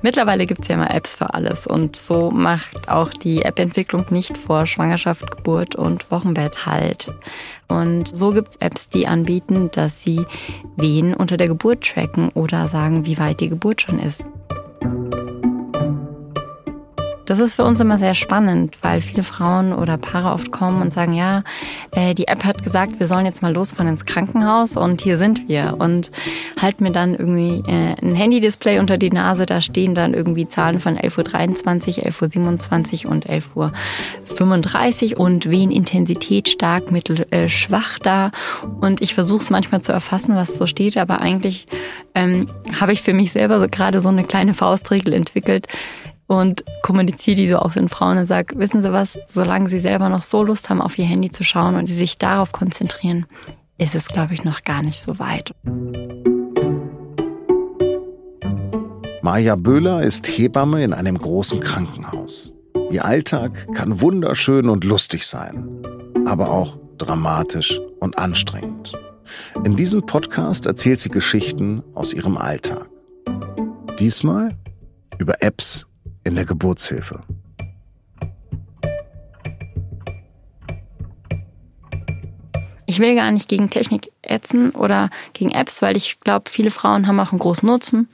Mittlerweile gibt es ja immer Apps für alles und so macht auch die App-Entwicklung nicht vor Schwangerschaft, Geburt und Wochenbett halt. Und so gibt es Apps, die anbieten, dass sie Wehen unter der Geburt tracken oder sagen, wie weit die Geburt schon ist. Das ist für uns immer sehr spannend, weil viele Frauen oder Paare oft kommen und sagen, ja, äh, die App hat gesagt, wir sollen jetzt mal losfahren ins Krankenhaus und hier sind wir. Und halten mir dann irgendwie äh, ein Handy-Display unter die Nase, da stehen dann irgendwie Zahlen von 11.23 Uhr, 11.27 Uhr und 11.35 Uhr und wen Intensität stark, mittel, äh, schwach da. Und ich versuche es manchmal zu erfassen, was so steht, aber eigentlich ähm, habe ich für mich selber so gerade so eine kleine Faustregel entwickelt und kommuniziere die so auch den Frauen und sage, wissen Sie was, solange Sie selber noch so Lust haben, auf Ihr Handy zu schauen und Sie sich darauf konzentrieren, ist es, glaube ich, noch gar nicht so weit. Maja Böhler ist Hebamme in einem großen Krankenhaus. Ihr Alltag kann wunderschön und lustig sein, aber auch dramatisch und anstrengend. In diesem Podcast erzählt sie Geschichten aus ihrem Alltag. Diesmal über Apps in der Geburtshilfe. Ich will gar nicht gegen Technik ätzen oder gegen Apps, weil ich glaube, viele Frauen haben auch einen großen Nutzen.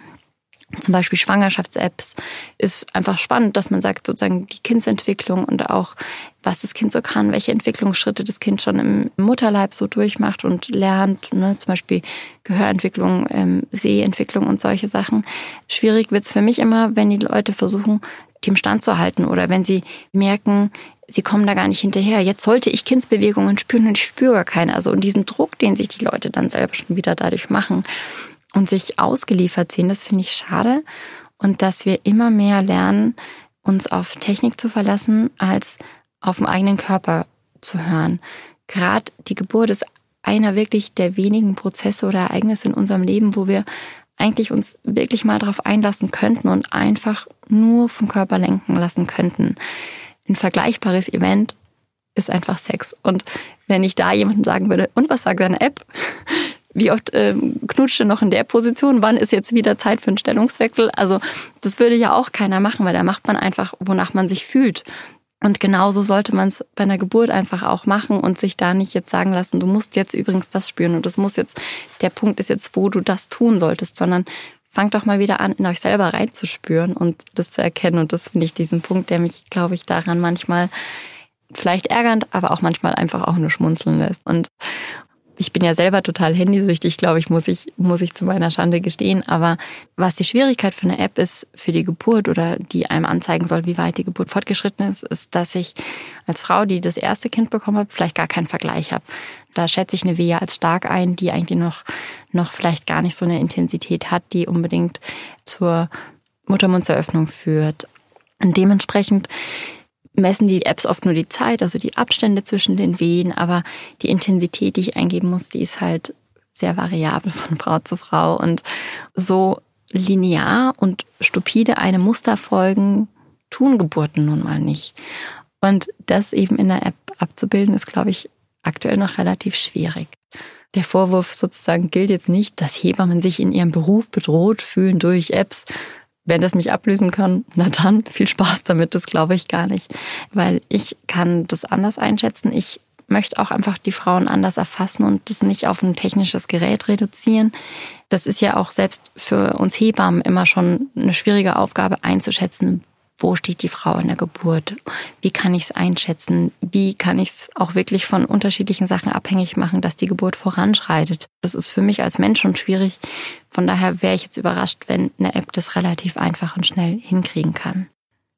Zum Beispiel Schwangerschafts-Apps ist einfach spannend, dass man sagt, sozusagen die Kindsentwicklung und auch, was das Kind so kann, welche Entwicklungsschritte das Kind schon im Mutterleib so durchmacht und lernt, ne? zum Beispiel Gehörentwicklung, ähm, Sehentwicklung und solche Sachen. Schwierig wird's für mich immer, wenn die Leute versuchen, dem Stand zu halten oder wenn sie merken, sie kommen da gar nicht hinterher. Jetzt sollte ich Kindsbewegungen spüren und ich spüre gar keine. Also und diesen Druck, den sich die Leute dann selber schon wieder dadurch machen und sich ausgeliefert sehen, das finde ich schade. Und dass wir immer mehr lernen, uns auf Technik zu verlassen, als auf den eigenen Körper zu hören. Gerade die Geburt ist einer wirklich der wenigen Prozesse oder Ereignisse in unserem Leben, wo wir eigentlich uns wirklich mal darauf einlassen könnten und einfach nur vom Körper lenken lassen könnten. Ein vergleichbares Event ist einfach Sex. Und wenn ich da jemanden sagen würde, und was sagt seine App? Wie oft ähm, knutscht er noch in der Position? Wann ist jetzt wieder Zeit für einen Stellungswechsel? Also das würde ja auch keiner machen, weil da macht man einfach, wonach man sich fühlt. Und genauso sollte man es bei einer Geburt einfach auch machen und sich da nicht jetzt sagen lassen, du musst jetzt übrigens das spüren und das muss jetzt, der Punkt ist jetzt, wo du das tun solltest, sondern fangt doch mal wieder an, in euch selber reinzuspüren und das zu erkennen. Und das finde ich diesen Punkt, der mich, glaube ich, daran manchmal vielleicht ärgernd, aber auch manchmal einfach auch nur schmunzeln lässt. Und ich bin ja selber total handysüchtig, glaube ich, muss ich, muss ich zu meiner Schande gestehen. Aber was die Schwierigkeit für eine App ist, für die Geburt oder die einem anzeigen soll, wie weit die Geburt fortgeschritten ist, ist, dass ich als Frau, die das erste Kind bekommen habe, vielleicht gar keinen Vergleich habe. Da schätze ich eine Wehe als stark ein, die eigentlich noch, noch vielleicht gar nicht so eine Intensität hat, die unbedingt zur Muttermundseröffnung führt. Und dementsprechend messen die Apps oft nur die Zeit, also die Abstände zwischen den Wehen, aber die Intensität, die ich eingeben muss, die ist halt sehr variabel von Frau zu Frau und so linear und stupide einem Muster folgen, tun Geburten nun mal nicht. Und das eben in der App abzubilden, ist, glaube ich, aktuell noch relativ schwierig. Der Vorwurf sozusagen gilt jetzt nicht, dass Hebammen sich in ihrem Beruf bedroht fühlen durch Apps. Wenn das mich ablösen kann, na dann, viel Spaß damit, das glaube ich gar nicht. Weil ich kann das anders einschätzen. Ich möchte auch einfach die Frauen anders erfassen und das nicht auf ein technisches Gerät reduzieren. Das ist ja auch selbst für uns Hebammen immer schon eine schwierige Aufgabe einzuschätzen, wo steht die Frau in der Geburt? Wie kann ich es einschätzen? Wie kann ich es auch wirklich von unterschiedlichen Sachen abhängig machen, dass die Geburt voranschreitet? Das ist für mich als Mensch schon schwierig. Von daher wäre ich jetzt überrascht, wenn eine App das relativ einfach und schnell hinkriegen kann.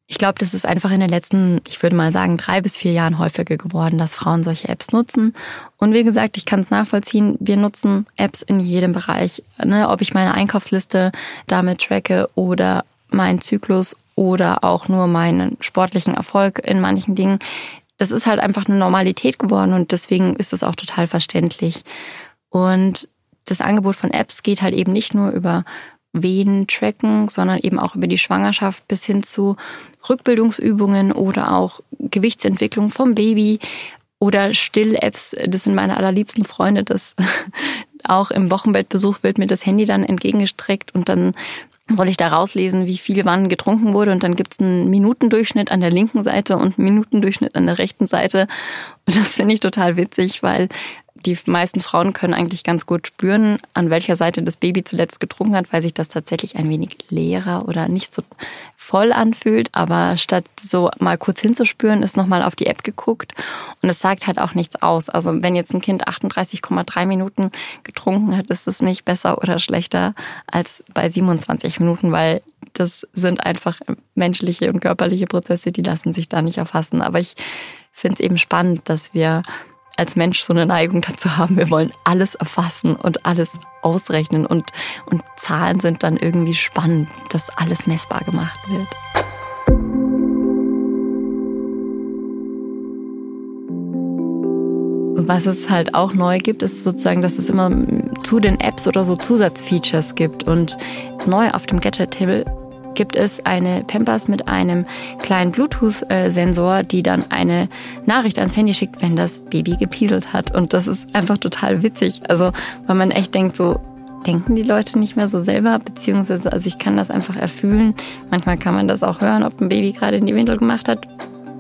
Ich glaube, das ist einfach in den letzten, ich würde mal sagen, drei bis vier Jahren häufiger geworden, dass Frauen solche Apps nutzen. Und wie gesagt, ich kann es nachvollziehen, wir nutzen Apps in jedem Bereich. Ne? Ob ich meine Einkaufsliste damit tracke oder meinen Zyklus oder auch nur meinen sportlichen Erfolg in manchen Dingen. Das ist halt einfach eine Normalität geworden und deswegen ist es auch total verständlich. Und das Angebot von Apps geht halt eben nicht nur über Wehen tracken, sondern eben auch über die Schwangerschaft bis hin zu Rückbildungsübungen oder auch Gewichtsentwicklung vom Baby oder Still-Apps. Das sind meine allerliebsten Freunde. Das auch im Wochenbettbesuch wird mir das Handy dann entgegengestreckt und dann soll ich da rauslesen, wie viel wann getrunken wurde und dann gibt's einen Minutendurchschnitt an der linken Seite und einen Minutendurchschnitt an der rechten Seite. Und das finde ich total witzig, weil die meisten Frauen können eigentlich ganz gut spüren, an welcher Seite das Baby zuletzt getrunken hat, weil sich das tatsächlich ein wenig leerer oder nicht so voll anfühlt. Aber statt so mal kurz hinzuspüren, ist nochmal auf die App geguckt und es sagt halt auch nichts aus. Also wenn jetzt ein Kind 38,3 Minuten getrunken hat, ist es nicht besser oder schlechter als bei 27 Minuten, weil das sind einfach menschliche und körperliche Prozesse, die lassen sich da nicht erfassen. Aber ich finde es eben spannend, dass wir als Mensch so eine Neigung dazu haben, wir wollen alles erfassen und alles ausrechnen und, und Zahlen sind dann irgendwie spannend, dass alles messbar gemacht wird. Was es halt auch neu gibt, ist sozusagen, dass es immer zu den Apps oder so Zusatzfeatures gibt. Und neu auf dem Gadget-Hill gibt es eine Pampers mit einem kleinen Bluetooth-Sensor, die dann eine Nachricht ans Handy schickt, wenn das Baby gepieselt hat. Und das ist einfach total witzig. Also, weil man echt denkt, so, denken die Leute nicht mehr so selber, beziehungsweise, also ich kann das einfach erfühlen. Manchmal kann man das auch hören, ob ein Baby gerade in die Windel gemacht hat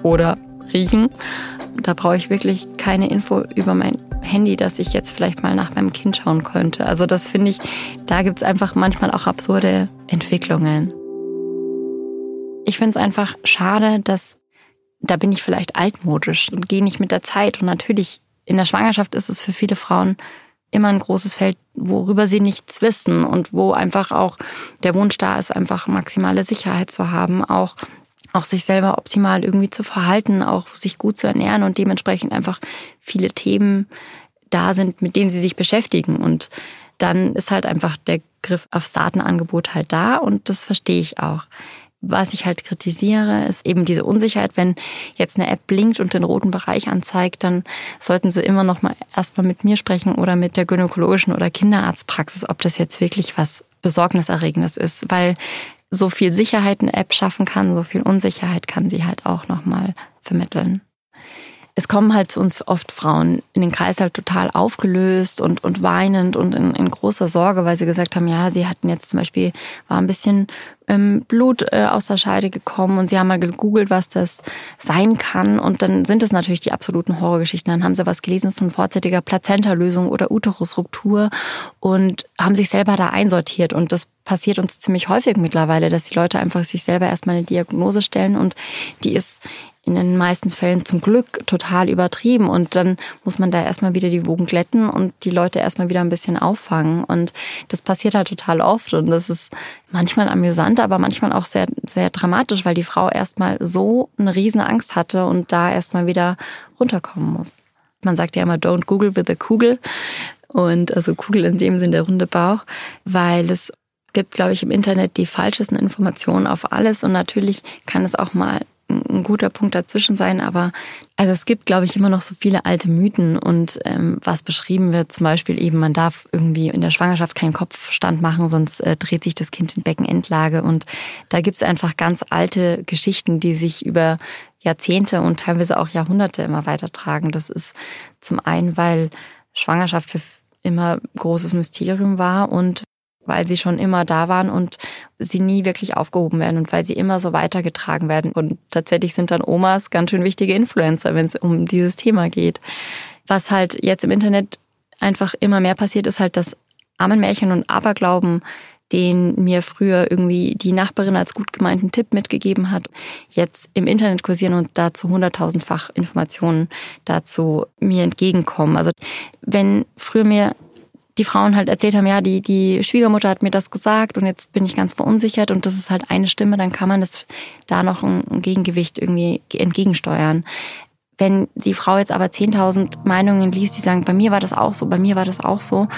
oder riechen. Da brauche ich wirklich keine Info über mein Handy, dass ich jetzt vielleicht mal nach meinem Kind schauen könnte. Also das finde ich, da gibt es einfach manchmal auch absurde Entwicklungen. Ich finde es einfach schade, dass da bin ich vielleicht altmodisch und gehe nicht mit der Zeit. Und natürlich, in der Schwangerschaft ist es für viele Frauen immer ein großes Feld, worüber sie nichts wissen und wo einfach auch der Wunsch da ist, einfach maximale Sicherheit zu haben, auch auch sich selber optimal irgendwie zu verhalten, auch sich gut zu ernähren und dementsprechend einfach viele Themen da sind, mit denen sie sich beschäftigen. Und dann ist halt einfach der Griff aufs Datenangebot halt da und das verstehe ich auch. Was ich halt kritisiere, ist eben diese Unsicherheit. Wenn jetzt eine App blinkt und den roten Bereich anzeigt, dann sollten Sie immer noch mal erstmal mit mir sprechen oder mit der gynäkologischen oder Kinderarztpraxis, ob das jetzt wirklich was Besorgniserregendes ist, weil so viel Sicherheit eine App schaffen kann, so viel Unsicherheit kann sie halt auch noch mal vermitteln es kommen halt zu uns oft Frauen in den Kreis halt total aufgelöst und, und weinend und in, in großer Sorge, weil sie gesagt haben, ja, sie hatten jetzt zum Beispiel, war ein bisschen ähm, Blut äh, aus der Scheide gekommen und sie haben mal gegoogelt, was das sein kann und dann sind es natürlich die absoluten Horrorgeschichten. Dann haben sie was gelesen von vorzeitiger Plazentalösung oder Uterusruptur und haben sich selber da einsortiert und das passiert uns ziemlich häufig mittlerweile, dass die Leute einfach sich selber erstmal eine Diagnose stellen und die ist in den meisten Fällen zum Glück total übertrieben. Und dann muss man da erstmal wieder die Wogen glätten und die Leute erstmal wieder ein bisschen auffangen. Und das passiert halt total oft. Und das ist manchmal amüsant, aber manchmal auch sehr, sehr dramatisch, weil die Frau erstmal so eine riesen Angst hatte und da erstmal wieder runterkommen muss. Man sagt ja immer, don't Google with a Kugel. Und also Kugel in dem Sinn der runde Bauch, weil es gibt, glaube ich, im Internet die falschesten Informationen auf alles und natürlich kann es auch mal ein guter Punkt dazwischen sein, aber also es gibt, glaube ich, immer noch so viele alte Mythen und ähm, was beschrieben wird, zum Beispiel eben, man darf irgendwie in der Schwangerschaft keinen Kopfstand machen, sonst äh, dreht sich das Kind in Beckenendlage und da gibt es einfach ganz alte Geschichten, die sich über Jahrzehnte und teilweise auch Jahrhunderte immer weitertragen. Das ist zum einen, weil Schwangerschaft für immer großes Mysterium war und weil sie schon immer da waren und sie nie wirklich aufgehoben werden und weil sie immer so weitergetragen werden. Und tatsächlich sind dann Omas ganz schön wichtige Influencer, wenn es um dieses Thema geht. Was halt jetzt im Internet einfach immer mehr passiert, ist halt das Ammenmärchen und Aberglauben, den mir früher irgendwie die Nachbarin als gut gemeinten Tipp mitgegeben hat, jetzt im Internet kursieren und dazu hunderttausendfach Informationen dazu mir entgegenkommen. Also wenn früher mir die Frauen halt erzählt haben, ja, die, die Schwiegermutter hat mir das gesagt und jetzt bin ich ganz verunsichert und das ist halt eine Stimme, dann kann man das da noch ein Gegengewicht irgendwie entgegensteuern. Wenn die Frau jetzt aber 10.000 Meinungen liest, die sagen, bei mir war das auch so, bei mir war das auch so,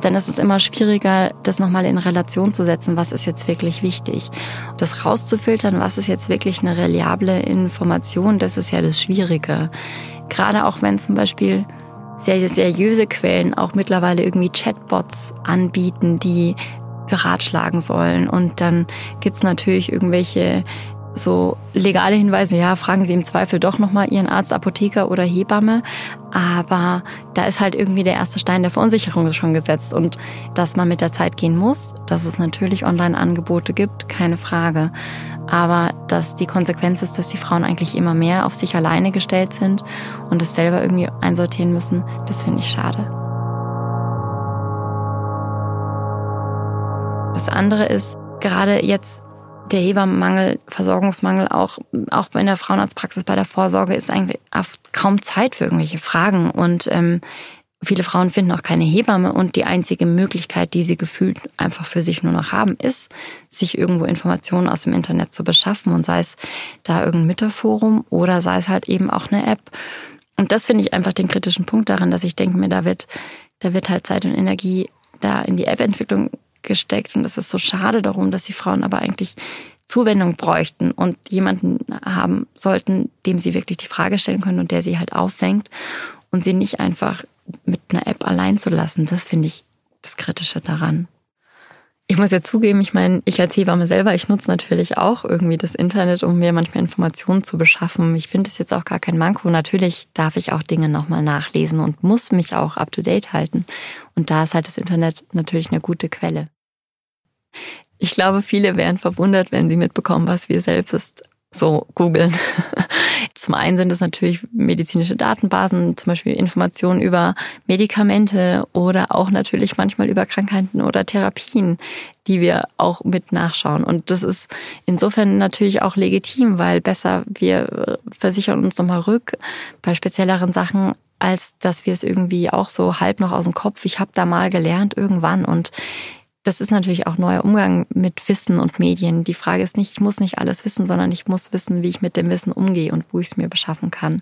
dann ist es immer schwieriger, das nochmal in Relation zu setzen, was ist jetzt wirklich wichtig. Das rauszufiltern, was ist jetzt wirklich eine reliable Information, das ist ja das Schwierige. Gerade auch wenn zum Beispiel sehr seriöse Quellen auch mittlerweile irgendwie Chatbots anbieten, die beratschlagen sollen. Und dann gibt's natürlich irgendwelche so legale Hinweise, ja, fragen Sie im Zweifel doch nochmal Ihren Arzt, Apotheker oder Hebamme. Aber da ist halt irgendwie der erste Stein der Verunsicherung schon gesetzt. Und dass man mit der Zeit gehen muss, dass es natürlich Online-Angebote gibt, keine Frage. Aber dass die Konsequenz ist, dass die Frauen eigentlich immer mehr auf sich alleine gestellt sind und es selber irgendwie einsortieren müssen, das finde ich schade. Das andere ist, gerade jetzt der Hebammenmangel, Versorgungsmangel auch, auch in der Frauenarztpraxis bei der Vorsorge ist eigentlich kaum Zeit für irgendwelche Fragen. Und ähm, viele Frauen finden auch keine Hebamme und die einzige Möglichkeit, die sie gefühlt einfach für sich nur noch haben, ist, sich irgendwo Informationen aus dem Internet zu beschaffen und sei es da irgendein Mütterforum oder sei es halt eben auch eine App. Und das finde ich einfach den kritischen Punkt daran, dass ich denke mir, da wird, da wird halt Zeit und Energie da in die App-Entwicklung gesteckt. Und das ist so schade darum, dass die Frauen aber eigentlich Zuwendung bräuchten und jemanden haben sollten, dem sie wirklich die Frage stellen können und der sie halt auffängt und sie nicht einfach mit einer App allein zu lassen. Das finde ich das Kritische daran. Ich muss ja zugeben, ich meine, ich als Hebamme selber, ich nutze natürlich auch irgendwie das Internet, um mir manchmal Informationen zu beschaffen. Ich finde es jetzt auch gar kein Manko. Natürlich darf ich auch Dinge nochmal nachlesen und muss mich auch up to date halten. Und da ist halt das Internet natürlich eine gute Quelle. Ich glaube, viele wären verwundert, wenn sie mitbekommen, was wir selbst so googeln. Zum einen sind es natürlich medizinische Datenbasen, zum Beispiel Informationen über Medikamente oder auch natürlich manchmal über Krankheiten oder Therapien, die wir auch mit nachschauen. Und das ist insofern natürlich auch legitim, weil besser wir versichern uns nochmal rück bei spezielleren Sachen, als dass wir es irgendwie auch so halb noch aus dem Kopf, ich habe da mal gelernt irgendwann und das ist natürlich auch neuer Umgang mit Wissen und Medien. Die Frage ist nicht, ich muss nicht alles wissen, sondern ich muss wissen, wie ich mit dem Wissen umgehe und wo ich es mir beschaffen kann.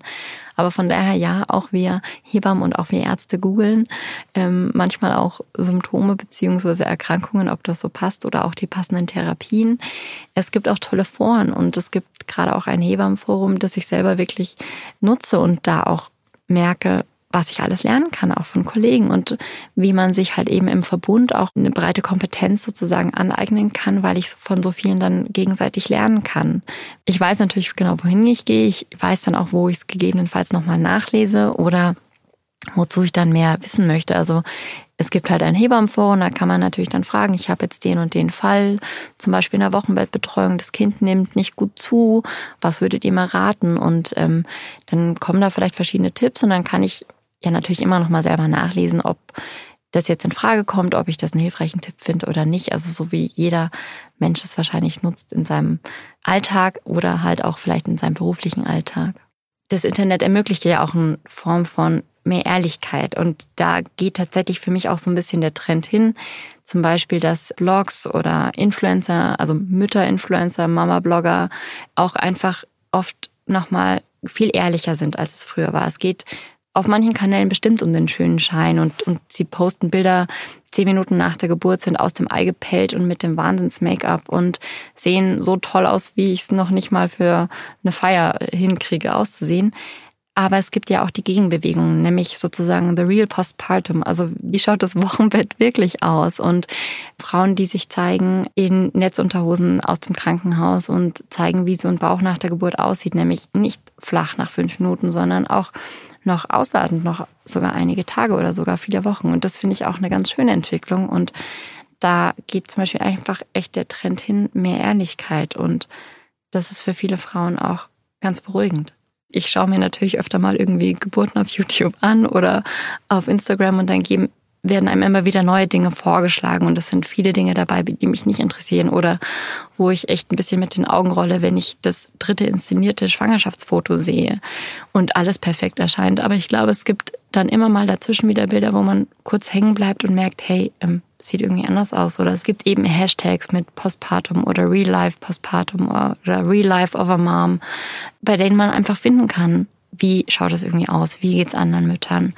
Aber von daher ja, auch wir Hebammen und auch wir Ärzte googeln ähm, manchmal auch Symptome beziehungsweise Erkrankungen, ob das so passt oder auch die passenden Therapien. Es gibt auch tolle Foren und es gibt gerade auch ein Hebammenforum, das ich selber wirklich nutze und da auch merke, was ich alles lernen kann, auch von Kollegen und wie man sich halt eben im Verbund auch eine breite Kompetenz sozusagen aneignen kann, weil ich von so vielen dann gegenseitig lernen kann. Ich weiß natürlich genau, wohin ich gehe. Ich weiß dann auch, wo ich es gegebenenfalls nochmal nachlese oder wozu ich dann mehr wissen möchte. Also es gibt halt ein Hebammenforum, da kann man natürlich dann fragen, ich habe jetzt den und den Fall, zum Beispiel in der Wochenbettbetreuung, das Kind nimmt nicht gut zu, was würdet ihr mal raten? Und ähm, dann kommen da vielleicht verschiedene Tipps und dann kann ich ja natürlich immer noch mal selber nachlesen, ob das jetzt in Frage kommt, ob ich das einen hilfreichen Tipp finde oder nicht. Also so wie jeder Mensch es wahrscheinlich nutzt in seinem Alltag oder halt auch vielleicht in seinem beruflichen Alltag. Das Internet ermöglicht ja auch eine Form von mehr Ehrlichkeit und da geht tatsächlich für mich auch so ein bisschen der Trend hin. Zum Beispiel, dass Blogs oder Influencer, also Mütter-Influencer, Mama-Blogger auch einfach oft nochmal viel ehrlicher sind, als es früher war. Es geht auf manchen Kanälen bestimmt um den schönen Schein und, und sie posten Bilder zehn Minuten nach der Geburt, sind aus dem Ei gepellt und mit dem Wahnsinns-Make-up und sehen so toll aus, wie ich es noch nicht mal für eine Feier hinkriege auszusehen. Aber es gibt ja auch die Gegenbewegung, nämlich sozusagen the real postpartum. Also wie schaut das Wochenbett wirklich aus? Und Frauen, die sich zeigen in Netzunterhosen aus dem Krankenhaus und zeigen, wie so ein Bauch nach der Geburt aussieht, nämlich nicht flach nach fünf Minuten, sondern auch noch ausladend, noch sogar einige Tage oder sogar viele Wochen. Und das finde ich auch eine ganz schöne Entwicklung. Und da geht zum Beispiel einfach echt der Trend hin, mehr Ehrlichkeit. Und das ist für viele Frauen auch ganz beruhigend. Ich schaue mir natürlich öfter mal irgendwie Geburten auf YouTube an oder auf Instagram und dann geben werden einem immer wieder neue Dinge vorgeschlagen und es sind viele Dinge dabei, die mich nicht interessieren oder wo ich echt ein bisschen mit den Augen rolle, wenn ich das dritte inszenierte Schwangerschaftsfoto sehe und alles perfekt erscheint. Aber ich glaube, es gibt dann immer mal dazwischen wieder Bilder, wo man kurz hängen bleibt und merkt, hey, ähm, sieht irgendwie anders aus. Oder es gibt eben Hashtags mit Postpartum oder Real Life Postpartum oder Real Life of a Mom, bei denen man einfach finden kann, wie schaut es irgendwie aus, wie geht's anderen Müttern.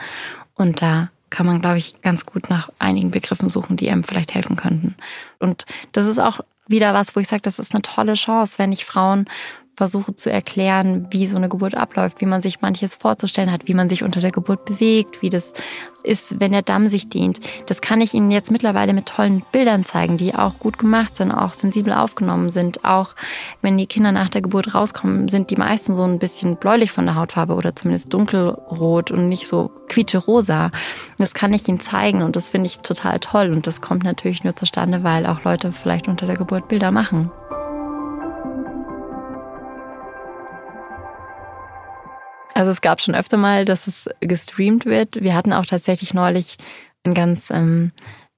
Und da kann man, glaube ich, ganz gut nach einigen Begriffen suchen, die einem vielleicht helfen könnten. Und das ist auch wieder was, wo ich sage, das ist eine tolle Chance, wenn ich Frauen versuche zu erklären, wie so eine Geburt abläuft, wie man sich manches vorzustellen hat, wie man sich unter der Geburt bewegt, wie das ist, wenn der Damm sich dehnt. Das kann ich Ihnen jetzt mittlerweile mit tollen Bildern zeigen, die auch gut gemacht sind, auch sensibel aufgenommen sind. Auch wenn die Kinder nach der Geburt rauskommen, sind die meisten so ein bisschen bläulich von der Hautfarbe oder zumindest dunkelrot und nicht so quietsche-rosa. Das kann ich Ihnen zeigen und das finde ich total toll. Und das kommt natürlich nur zustande, weil auch Leute vielleicht unter der Geburt Bilder machen. Also es gab schon öfter mal, dass es gestreamt wird. Wir hatten auch tatsächlich neulich einen ganz ähm,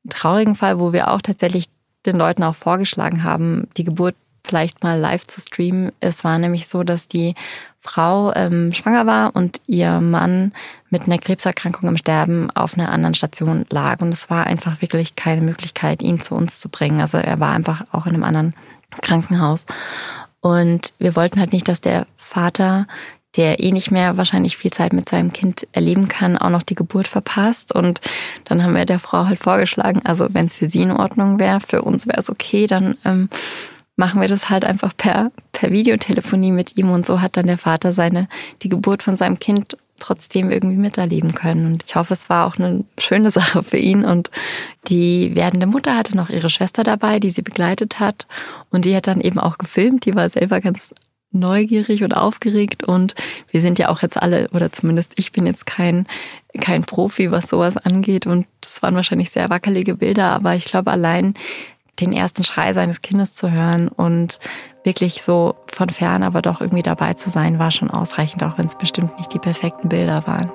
traurigen Fall, wo wir auch tatsächlich den Leuten auch vorgeschlagen haben, die Geburt vielleicht mal live zu streamen. Es war nämlich so, dass die Frau ähm, schwanger war und ihr Mann mit einer Krebserkrankung im Sterben auf einer anderen Station lag. Und es war einfach wirklich keine Möglichkeit, ihn zu uns zu bringen. Also er war einfach auch in einem anderen Krankenhaus. Und wir wollten halt nicht, dass der Vater der eh nicht mehr wahrscheinlich viel Zeit mit seinem Kind erleben kann, auch noch die Geburt verpasst. Und dann haben wir der Frau halt vorgeschlagen, also wenn es für sie in Ordnung wäre, für uns wäre es okay, dann ähm, machen wir das halt einfach per, per Videotelefonie mit ihm. Und so hat dann der Vater seine, die Geburt von seinem Kind trotzdem irgendwie miterleben können. Und ich hoffe, es war auch eine schöne Sache für ihn. Und die werdende Mutter hatte noch ihre Schwester dabei, die sie begleitet hat. Und die hat dann eben auch gefilmt. Die war selber ganz neugierig und aufgeregt und wir sind ja auch jetzt alle, oder zumindest ich bin jetzt kein, kein Profi, was sowas angeht und das waren wahrscheinlich sehr wackelige Bilder, aber ich glaube allein den ersten Schrei seines Kindes zu hören und wirklich so von fern, aber doch irgendwie dabei zu sein, war schon ausreichend, auch wenn es bestimmt nicht die perfekten Bilder waren.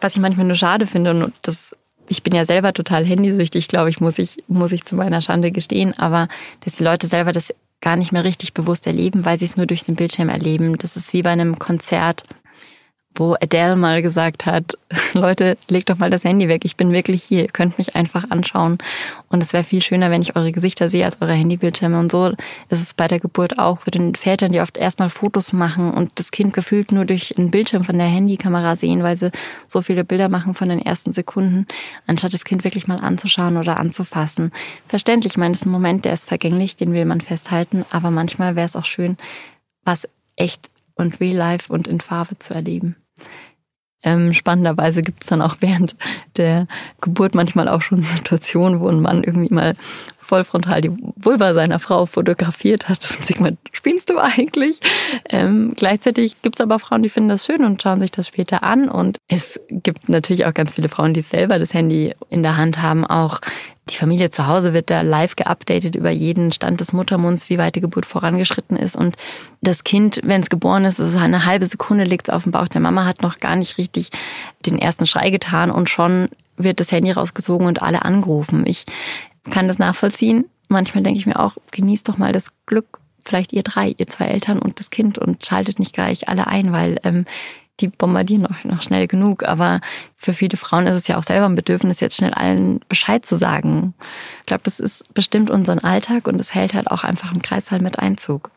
Was ich manchmal nur schade finde und das ich bin ja selber total handysüchtig, glaube ich, muss ich, muss ich zu meiner Schande gestehen, aber dass die Leute selber das gar nicht mehr richtig bewusst erleben, weil sie es nur durch den Bildschirm erleben. Das ist wie bei einem Konzert wo Adele mal gesagt hat, Leute, legt doch mal das Handy weg, ich bin wirklich hier, ihr könnt mich einfach anschauen. Und es wäre viel schöner, wenn ich eure Gesichter sehe als eure Handybildschirme. Und so ist es bei der Geburt auch für den Vätern, die oft erstmal Fotos machen und das Kind gefühlt nur durch einen Bildschirm von der Handykamera sehen, weil sie so viele Bilder machen von den ersten Sekunden, anstatt das Kind wirklich mal anzuschauen oder anzufassen. Verständlich, ich meine, das ist ein Moment, der ist vergänglich, den will man festhalten, aber manchmal wäre es auch schön, was echt und real life und in Farbe zu erleben. Ähm, spannenderweise gibt es dann auch während der Geburt manchmal auch schon Situationen, wo ein Mann irgendwie mal vollfrontal die Vulva seiner Frau fotografiert hat und mal, spielst du eigentlich? Ähm, gleichzeitig gibt es aber Frauen, die finden das schön und schauen sich das später an. Und es gibt natürlich auch ganz viele Frauen, die selber das Handy in der Hand haben, auch die Familie zu Hause wird da live geupdatet über jeden Stand des Muttermunds, wie weit die Geburt vorangeschritten ist. Und das Kind, wenn es geboren ist, ist eine halbe Sekunde liegt es auf dem Bauch der Mama, hat noch gar nicht richtig den ersten Schrei getan und schon wird das Handy rausgezogen und alle angerufen. Ich kann das nachvollziehen. Manchmal denke ich mir auch, genießt doch mal das Glück, vielleicht ihr drei, ihr zwei Eltern und das Kind und schaltet nicht gleich alle ein, weil ähm, die bombardieren noch, noch schnell genug. Aber für viele Frauen ist es ja auch selber ein Bedürfnis, jetzt schnell allen Bescheid zu sagen. Ich glaube, das ist bestimmt unseren Alltag und es hält halt auch einfach im Kreissaal mit Einzug.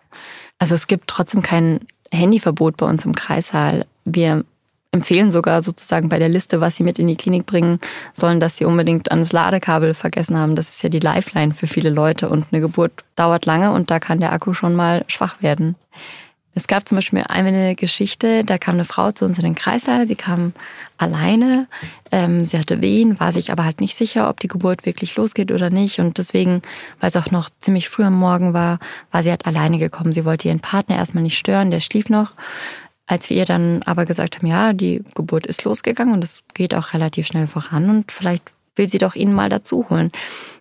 Also es gibt trotzdem kein Handyverbot bei uns im Kreissaal. Wir empfehlen sogar sozusagen bei der Liste, was sie mit in die Klinik bringen sollen, dass sie unbedingt an das Ladekabel vergessen haben. Das ist ja die Lifeline für viele Leute und eine Geburt dauert lange und da kann der Akku schon mal schwach werden. Es gab zum Beispiel eine Geschichte, da kam eine Frau zu uns in den Kreissaal, sie kam alleine, ähm, sie hatte Wehen, war sich aber halt nicht sicher, ob die Geburt wirklich losgeht oder nicht und deswegen, weil es auch noch ziemlich früh am Morgen war, war sie halt alleine gekommen. Sie wollte ihren Partner erstmal nicht stören, der schlief noch. Als wir ihr dann aber gesagt haben, ja, die Geburt ist losgegangen und es geht auch relativ schnell voran und vielleicht will sie doch ihn mal dazu holen.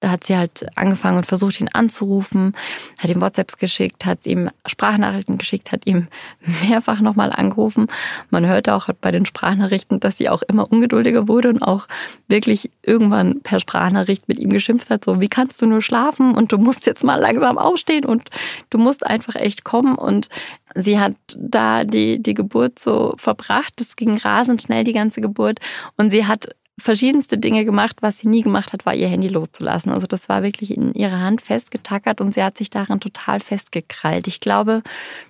Da hat sie halt angefangen und versucht, ihn anzurufen, hat ihm WhatsApps geschickt, hat ihm Sprachnachrichten geschickt, hat ihm mehrfach nochmal angerufen. Man hörte auch bei den Sprachnachrichten, dass sie auch immer ungeduldiger wurde und auch wirklich irgendwann per Sprachnachricht mit ihm geschimpft hat, so, wie kannst du nur schlafen und du musst jetzt mal langsam aufstehen und du musst einfach echt kommen und sie hat da die, die Geburt so verbracht. Es ging rasend schnell, die ganze Geburt. Und sie hat verschiedenste Dinge gemacht. Was sie nie gemacht hat, war ihr Handy loszulassen. Also das war wirklich in ihrer Hand festgetackert und sie hat sich daran total festgekrallt. Ich glaube,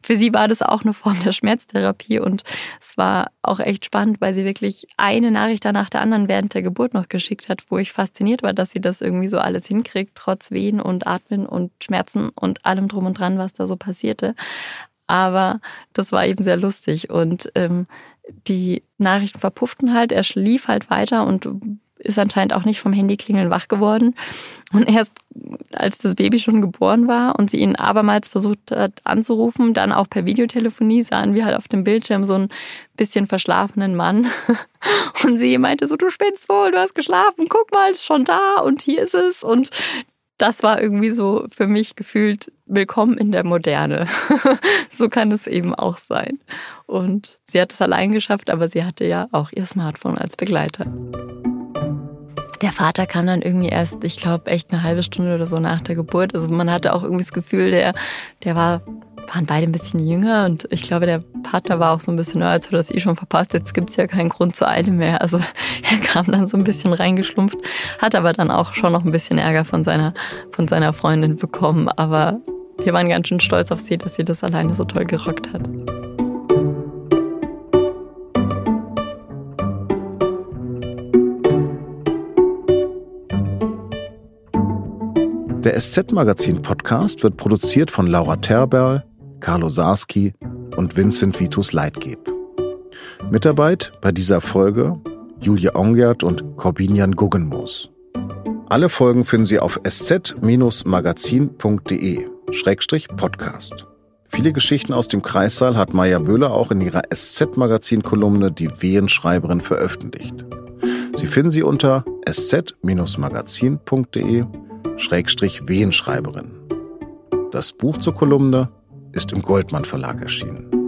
für sie war das auch eine Form der Schmerztherapie und es war auch echt spannend, weil sie wirklich eine Nachricht nach der anderen während der Geburt noch geschickt hat, wo ich fasziniert war, dass sie das irgendwie so alles hinkriegt, trotz Wehen und Atmen und Schmerzen und allem drum und dran, was da so passierte. Aber das war eben sehr lustig und ähm, die Nachrichten verpufften halt, er schlief halt weiter und ist anscheinend auch nicht vom Handyklingeln wach geworden. Und erst als das Baby schon geboren war und sie ihn abermals versucht hat anzurufen, dann auch per Videotelefonie sahen wir halt auf dem Bildschirm so einen bisschen verschlafenen Mann. Und sie meinte so, du spinnst wohl, du hast geschlafen, guck mal, ist schon da und hier ist es. Und das war irgendwie so für mich gefühlt willkommen in der Moderne. so kann es eben auch sein. Und sie hat es allein geschafft, aber sie hatte ja auch ihr Smartphone als Begleiter. Der Vater kam dann irgendwie erst, ich glaube, echt eine halbe Stunde oder so nach der Geburt. Also man hatte auch irgendwie das Gefühl, der, der war waren beide ein bisschen jünger und ich glaube, der Partner war auch so ein bisschen, als hätte das eh schon verpasst, jetzt gibt es ja keinen Grund zur Eile mehr. Also er kam dann so ein bisschen reingeschlumpft, hat aber dann auch schon noch ein bisschen Ärger von seiner, von seiner Freundin bekommen. Aber wir waren ganz schön stolz auf sie, dass sie das alleine so toll gerockt hat. Der SZ-Magazin-Podcast wird produziert von Laura Terberl, Carlo Sarski und Vincent Vitus Leitgeb. Mitarbeit bei dieser Folge Julia Ongert und Corbinian Guggenmoos. Alle Folgen finden Sie auf sz-magazin.de-podcast. Viele Geschichten aus dem Kreissaal hat Maya Böhler auch in ihrer SZ-Magazin-Kolumne Die Wehenschreiberin veröffentlicht. Sie finden sie unter sz-magazin.de-wehenschreiberin. Das Buch zur Kolumne ist im Goldmann Verlag erschienen.